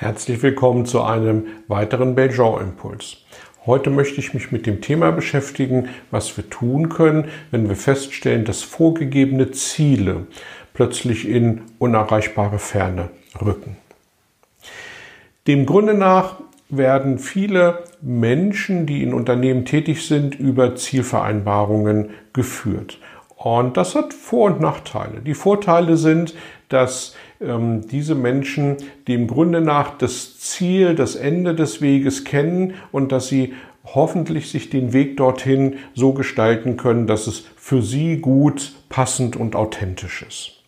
Herzlich willkommen zu einem weiteren Belgian-Impuls. Heute möchte ich mich mit dem Thema beschäftigen, was wir tun können, wenn wir feststellen, dass vorgegebene Ziele plötzlich in unerreichbare Ferne rücken. Dem Grunde nach werden viele Menschen, die in Unternehmen tätig sind, über Zielvereinbarungen geführt. Und das hat Vor- und Nachteile. Die Vorteile sind, dass diese Menschen dem Grunde nach das Ziel, das Ende des Weges kennen und dass sie hoffentlich sich den Weg dorthin so gestalten können, dass es für sie gut, passend und authentisch ist.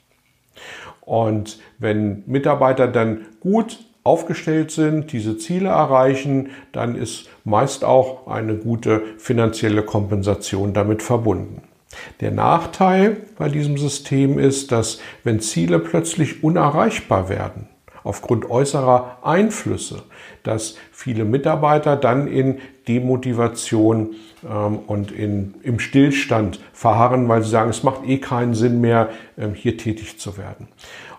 Und wenn Mitarbeiter dann gut aufgestellt sind, diese Ziele erreichen, dann ist meist auch eine gute finanzielle Kompensation damit verbunden. Der Nachteil bei diesem System ist, dass wenn Ziele plötzlich unerreichbar werden, aufgrund äußerer Einflüsse, dass viele Mitarbeiter dann in Demotivation ähm, und in, im Stillstand verharren, weil sie sagen, es macht eh keinen Sinn mehr, ähm, hier tätig zu werden.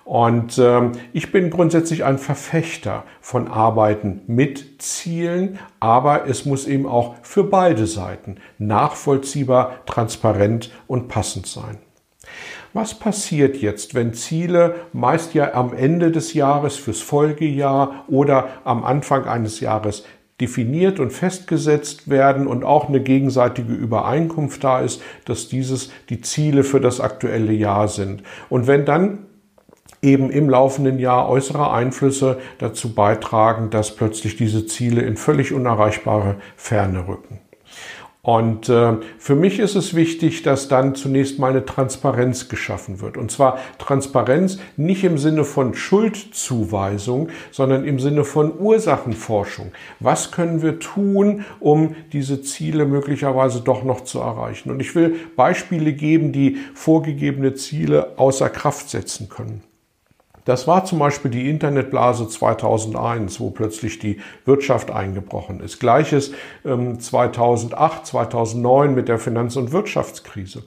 Und ähm, ich bin grundsätzlich ein Verfechter von Arbeiten mit Zielen, aber es muss eben auch für beide Seiten nachvollziehbar, transparent und passend sein. Was passiert jetzt, wenn Ziele meist ja am Ende des Jahres fürs Folgejahr oder am Anfang eines Jahres definiert und festgesetzt werden und auch eine gegenseitige Übereinkunft da ist, dass dieses die Ziele für das aktuelle Jahr sind. Und wenn dann eben im laufenden Jahr äußere Einflüsse dazu beitragen, dass plötzlich diese Ziele in völlig unerreichbare Ferne rücken. Und äh, für mich ist es wichtig, dass dann zunächst mal eine Transparenz geschaffen wird. Und zwar Transparenz nicht im Sinne von Schuldzuweisung, sondern im Sinne von Ursachenforschung. Was können wir tun, um diese Ziele möglicherweise doch noch zu erreichen? Und ich will Beispiele geben, die vorgegebene Ziele außer Kraft setzen können. Das war zum Beispiel die Internetblase 2001, wo plötzlich die Wirtschaft eingebrochen ist. Gleiches 2008, ähm, 2009 mit der Finanz- und Wirtschaftskrise.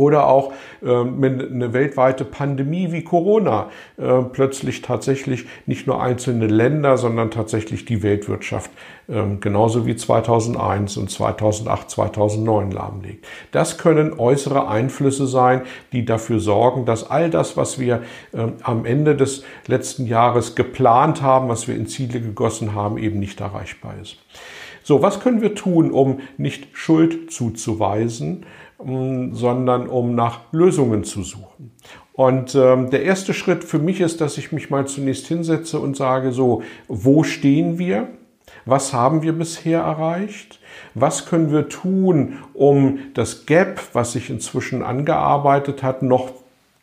Oder auch äh, eine weltweite Pandemie wie Corona äh, plötzlich tatsächlich nicht nur einzelne Länder, sondern tatsächlich die Weltwirtschaft äh, genauso wie 2001 und 2008, 2009 lahmlegt. Das können äußere Einflüsse sein, die dafür sorgen, dass all das, was wir ähm, am Ende des letzten Jahres geplant haben, was wir in Ziele gegossen haben, eben nicht erreichbar ist. So, was können wir tun, um nicht Schuld zuzuweisen, ähm, sondern um nach Lösungen zu suchen? Und ähm, der erste Schritt für mich ist, dass ich mich mal zunächst hinsetze und sage, so, wo stehen wir? Was haben wir bisher erreicht? Was können wir tun, um das Gap, was sich inzwischen angearbeitet hat, noch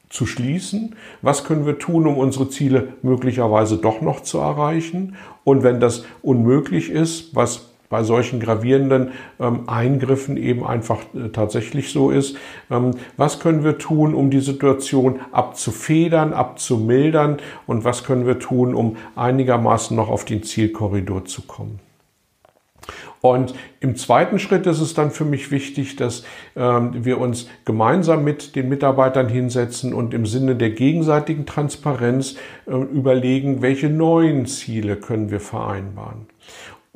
zu schließen? Was können wir tun, um unsere Ziele möglicherweise doch noch zu erreichen? Und wenn das unmöglich ist, was bei solchen gravierenden ähm, Eingriffen eben einfach äh, tatsächlich so ist. Ähm, was können wir tun, um die Situation abzufedern, abzumildern und was können wir tun, um einigermaßen noch auf den Zielkorridor zu kommen? Und im zweiten Schritt ist es dann für mich wichtig, dass ähm, wir uns gemeinsam mit den Mitarbeitern hinsetzen und im Sinne der gegenseitigen Transparenz äh, überlegen, welche neuen Ziele können wir vereinbaren.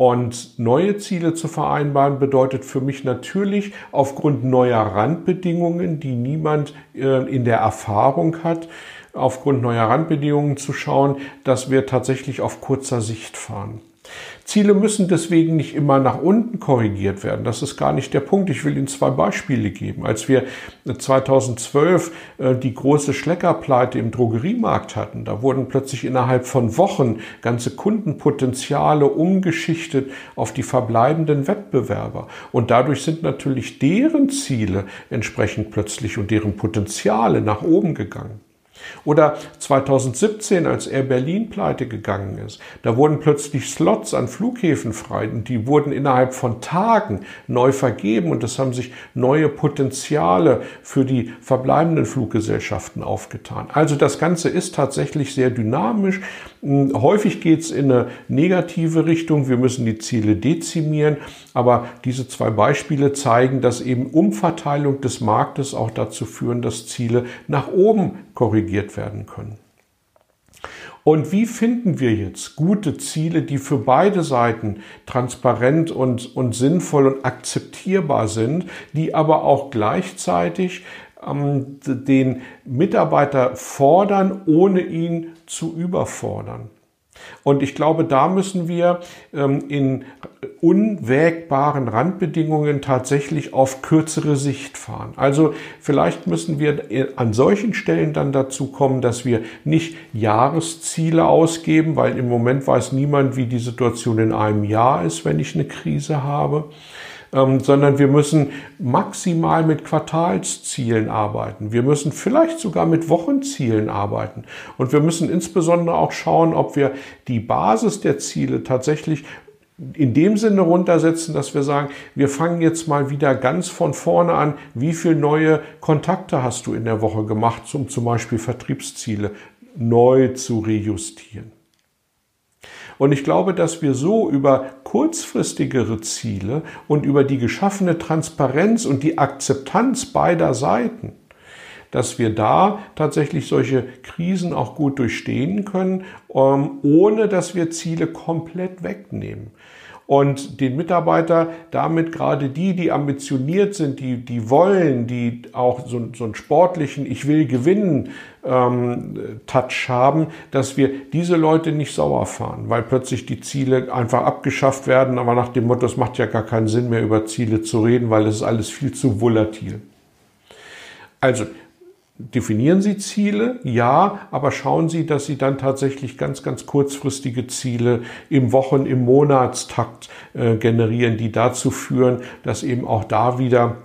Und neue Ziele zu vereinbaren bedeutet für mich natürlich aufgrund neuer Randbedingungen, die niemand äh, in der Erfahrung hat, aufgrund neuer Randbedingungen zu schauen, dass wir tatsächlich auf kurzer Sicht fahren. Ziele müssen deswegen nicht immer nach unten korrigiert werden. Das ist gar nicht der Punkt. Ich will Ihnen zwei Beispiele geben. Als wir 2012 äh, die große Schleckerpleite im Drogeriemarkt hatten, da wurden plötzlich innerhalb von Wochen ganze Kundenpotenziale umgeschichtet auf die verbleibenden Wettbewerber. Und dadurch sind natürlich deren Ziele entsprechend plötzlich und deren Potenziale nach oben gegangen. Oder 2017, als Air Berlin pleite gegangen ist, da wurden plötzlich Slots an Flughäfen frei und die wurden innerhalb von Tagen neu vergeben und es haben sich neue Potenziale für die verbleibenden Fluggesellschaften aufgetan. Also das Ganze ist tatsächlich sehr dynamisch. Hm, häufig geht es in eine negative Richtung. Wir müssen die Ziele dezimieren. Aber diese zwei Beispiele zeigen, dass eben Umverteilung des Marktes auch dazu führen, dass Ziele nach oben korrigiert werden können. Und wie finden wir jetzt gute Ziele, die für beide Seiten transparent und, und sinnvoll und akzeptierbar sind, die aber auch gleichzeitig ähm, den Mitarbeiter fordern, ohne ihn zu überfordern? Und ich glaube, da müssen wir ähm, in unwägbaren Randbedingungen tatsächlich auf kürzere Sicht fahren. Also vielleicht müssen wir an solchen Stellen dann dazu kommen, dass wir nicht Jahresziele ausgeben, weil im Moment weiß niemand, wie die Situation in einem Jahr ist, wenn ich eine Krise habe ähm, sondern wir müssen maximal mit Quartalszielen arbeiten. Wir müssen vielleicht sogar mit Wochenzielen arbeiten. Und wir müssen insbesondere auch schauen, ob wir die Basis der Ziele tatsächlich in dem Sinne runtersetzen, dass wir sagen, wir fangen jetzt mal wieder ganz von vorne an. Wie viele neue Kontakte hast du in der Woche gemacht, um zum Beispiel Vertriebsziele neu zu rejustieren? Und ich glaube, dass wir so über kurzfristigere Ziele und über die geschaffene Transparenz und die Akzeptanz beider Seiten, dass wir da tatsächlich solche Krisen auch gut durchstehen können, ähm, ohne dass wir Ziele komplett wegnehmen und den Mitarbeiter damit gerade die, die ambitioniert sind, die, die wollen, die auch so, so einen sportlichen Ich will gewinnen ähm, Touch haben, dass wir diese Leute nicht sauer fahren, weil plötzlich die Ziele einfach abgeschafft werden, aber nach dem Motto, es macht ja gar keinen Sinn mehr über Ziele zu reden, weil es ist alles viel zu volatil. Also Definieren Sie Ziele? Ja, aber schauen Sie, dass Sie dann tatsächlich ganz, ganz kurzfristige Ziele im Wochen-, im Monatstakt äh, generieren, die dazu führen, dass eben auch da wieder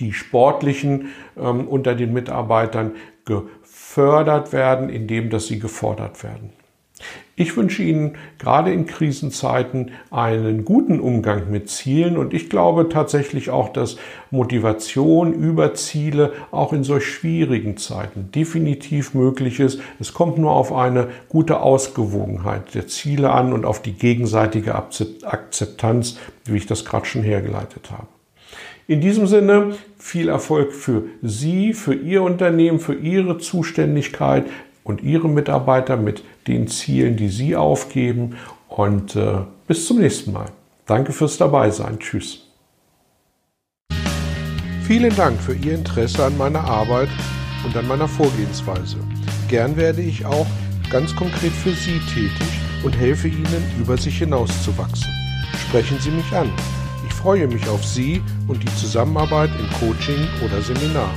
die Sportlichen ähm, unter den Mitarbeitern gefördert werden, indem dass sie gefordert werden. Ich wünsche Ihnen gerade in Krisenzeiten einen guten Umgang mit Zielen und ich glaube tatsächlich auch, dass Motivation über Ziele auch in solch schwierigen Zeiten definitiv möglich ist. Es kommt nur auf eine gute Ausgewogenheit der Ziele an und auf die gegenseitige Akzeptanz, wie ich das gerade schon hergeleitet habe. In diesem Sinne viel Erfolg für Sie, für Ihr Unternehmen, für Ihre Zuständigkeit und Ihre Mitarbeiter mit den Zielen, die Sie aufgeben. Und äh, bis zum nächsten Mal. Danke fürs Dabeisein. Tschüss. Vielen Dank für Ihr Interesse an meiner Arbeit und an meiner Vorgehensweise. Gern werde ich auch ganz konkret für Sie tätig und helfe Ihnen, über sich hinauszuwachsen. Sprechen Sie mich an. Ich freue mich auf Sie und die Zusammenarbeit im Coaching oder Seminar.